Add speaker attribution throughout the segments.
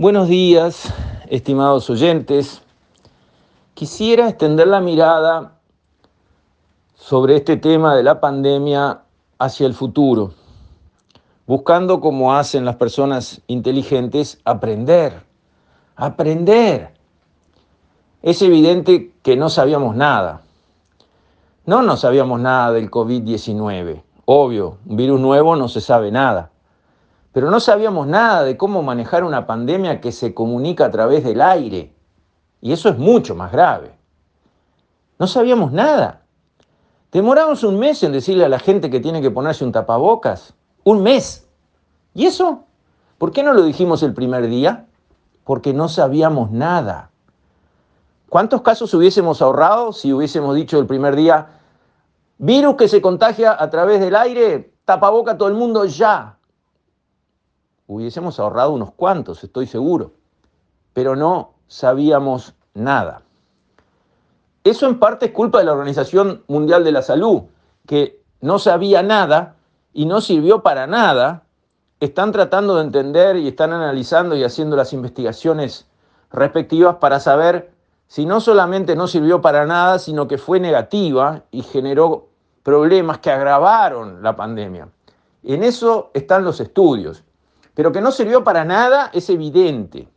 Speaker 1: Buenos días, estimados oyentes. Quisiera extender la mirada sobre este tema de la pandemia hacia el futuro, buscando, como hacen las personas inteligentes, aprender, aprender. Es evidente que no sabíamos nada. No no sabíamos nada del COVID-19. Obvio, un virus nuevo no se sabe nada pero no sabíamos nada de cómo manejar una pandemia que se comunica a través del aire. Y eso es mucho más grave. No sabíamos nada. Demoramos un mes en decirle a la gente que tiene que ponerse un tapabocas. Un mes. ¿Y eso? ¿Por qué no lo dijimos el primer día? Porque no sabíamos nada. ¿Cuántos casos hubiésemos ahorrado si hubiésemos dicho el primer día, virus que se contagia a través del aire, tapaboca todo el mundo ya? Hubiésemos ahorrado unos cuantos, estoy seguro, pero no sabíamos nada. Eso en parte es culpa de la Organización Mundial de la Salud, que no sabía nada y no sirvió para nada. Están tratando de entender y están analizando y haciendo las investigaciones respectivas para saber si no solamente no sirvió para nada, sino que fue negativa y generó problemas que agravaron la pandemia. En eso están los estudios pero que no sirvió para nada es evidente.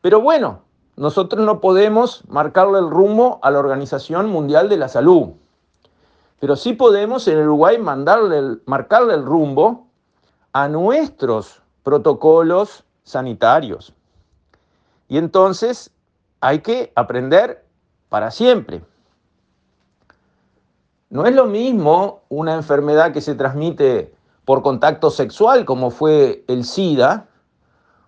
Speaker 1: Pero bueno, nosotros no podemos marcarle el rumbo a la Organización Mundial de la Salud, pero sí podemos en Uruguay mandarle marcarle el rumbo a nuestros protocolos sanitarios. Y entonces hay que aprender para siempre. No es lo mismo una enfermedad que se transmite por contacto sexual, como fue el SIDA,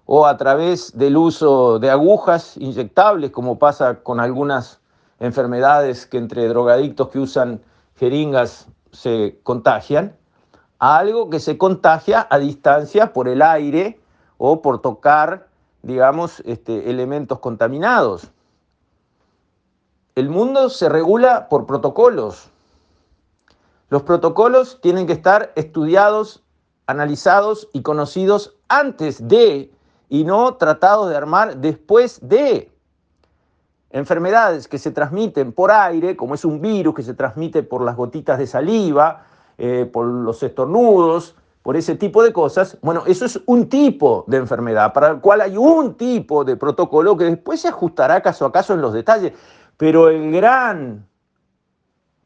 Speaker 1: o a través del uso de agujas inyectables, como pasa con algunas enfermedades que entre drogadictos que usan jeringas se contagian, a algo que se contagia a distancia por el aire o por tocar, digamos, este, elementos contaminados. El mundo se regula por protocolos, los protocolos tienen que estar estudiados, analizados y conocidos antes de y no tratados de armar después de. Enfermedades que se transmiten por aire, como es un virus que se transmite por las gotitas de saliva, eh, por los estornudos, por ese tipo de cosas, bueno, eso es un tipo de enfermedad para el cual hay un tipo de protocolo que después se ajustará caso a caso en los detalles, pero el gran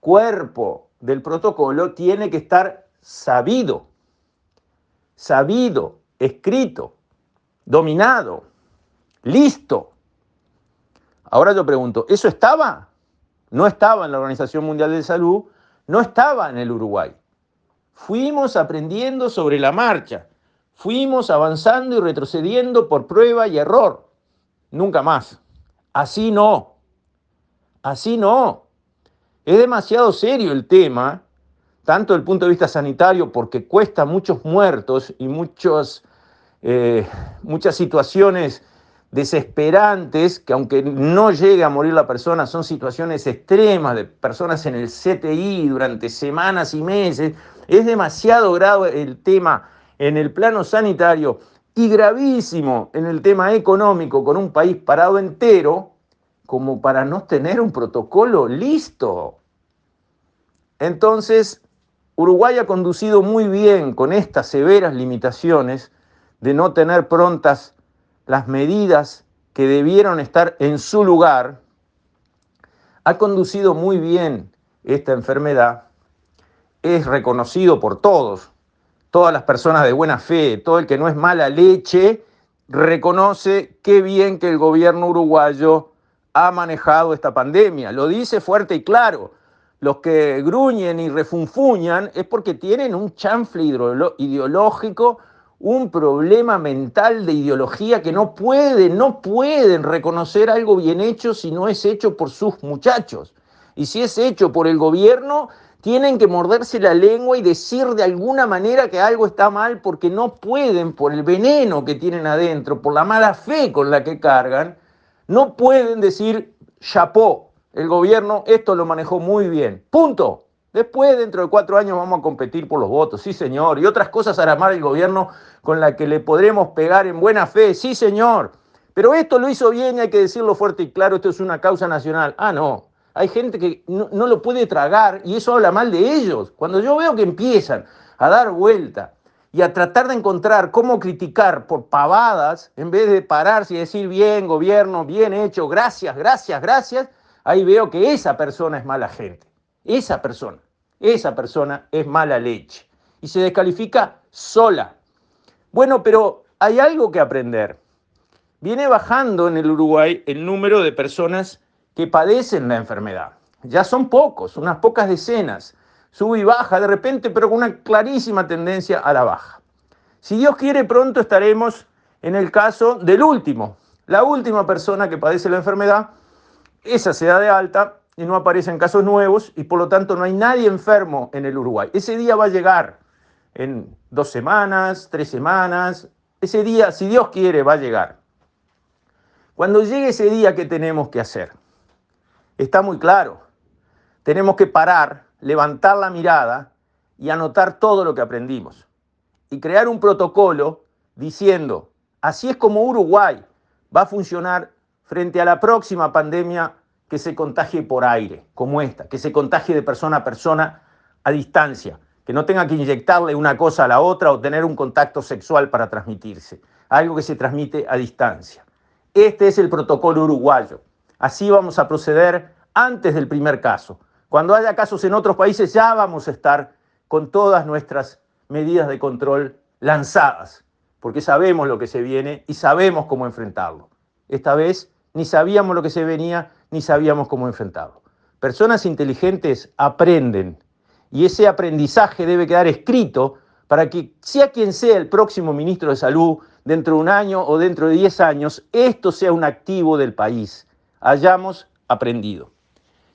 Speaker 1: cuerpo del protocolo tiene que estar sabido, sabido, escrito, dominado, listo. Ahora yo pregunto, ¿eso estaba? No estaba en la Organización Mundial de Salud, no estaba en el Uruguay. Fuimos aprendiendo sobre la marcha, fuimos avanzando y retrocediendo por prueba y error. Nunca más. Así no. Así no. Es demasiado serio el tema, tanto desde el punto de vista sanitario, porque cuesta muchos muertos y muchos, eh, muchas situaciones desesperantes, que aunque no llegue a morir la persona, son situaciones extremas de personas en el CTI durante semanas y meses. Es demasiado grave el tema en el plano sanitario y gravísimo en el tema económico con un país parado entero como para no tener un protocolo listo. Entonces, Uruguay ha conducido muy bien con estas severas limitaciones de no tener prontas las medidas que debieron estar en su lugar, ha conducido muy bien esta enfermedad, es reconocido por todos, todas las personas de buena fe, todo el que no es mala leche, reconoce qué bien que el gobierno uruguayo ha manejado esta pandemia. Lo dice fuerte y claro. Los que gruñen y refunfuñan es porque tienen un chanfle ideológico, un problema mental de ideología que no pueden, no pueden reconocer algo bien hecho si no es hecho por sus muchachos. Y si es hecho por el gobierno, tienen que morderse la lengua y decir de alguna manera que algo está mal porque no pueden, por el veneno que tienen adentro, por la mala fe con la que cargan, no pueden decir chapó, el gobierno esto lo manejó muy bien. Punto. Después, dentro de cuatro años, vamos a competir por los votos, sí señor, y otras cosas hará mal el gobierno con la que le podremos pegar en buena fe, sí señor. Pero esto lo hizo bien y hay que decirlo fuerte y claro, esto es una causa nacional. Ah, no, hay gente que no, no lo puede tragar y eso habla mal de ellos. Cuando yo veo que empiezan a dar vuelta y a tratar de encontrar cómo criticar por pavadas, en vez de pararse y decir bien, gobierno, bien hecho, gracias, gracias, gracias, ahí veo que esa persona es mala gente. Esa persona, esa persona es mala leche. Y se descalifica sola. Bueno, pero hay algo que aprender. Viene bajando en el Uruguay el número de personas que padecen la enfermedad. Ya son pocos, unas pocas decenas sube y baja de repente, pero con una clarísima tendencia a la baja. Si Dios quiere, pronto estaremos en el caso del último, la última persona que padece la enfermedad, esa se da de alta y no aparecen casos nuevos y por lo tanto no hay nadie enfermo en el Uruguay. Ese día va a llegar en dos semanas, tres semanas, ese día, si Dios quiere, va a llegar. Cuando llegue ese día, ¿qué tenemos que hacer? Está muy claro. Tenemos que parar levantar la mirada y anotar todo lo que aprendimos. Y crear un protocolo diciendo, así es como Uruguay va a funcionar frente a la próxima pandemia que se contagie por aire, como esta, que se contagie de persona a persona a distancia, que no tenga que inyectarle una cosa a la otra o tener un contacto sexual para transmitirse, algo que se transmite a distancia. Este es el protocolo uruguayo. Así vamos a proceder antes del primer caso. Cuando haya casos en otros países ya vamos a estar con todas nuestras medidas de control lanzadas, porque sabemos lo que se viene y sabemos cómo enfrentarlo. Esta vez ni sabíamos lo que se venía ni sabíamos cómo enfrentarlo. Personas inteligentes aprenden y ese aprendizaje debe quedar escrito para que sea quien sea el próximo ministro de Salud dentro de un año o dentro de diez años, esto sea un activo del país. Hayamos aprendido.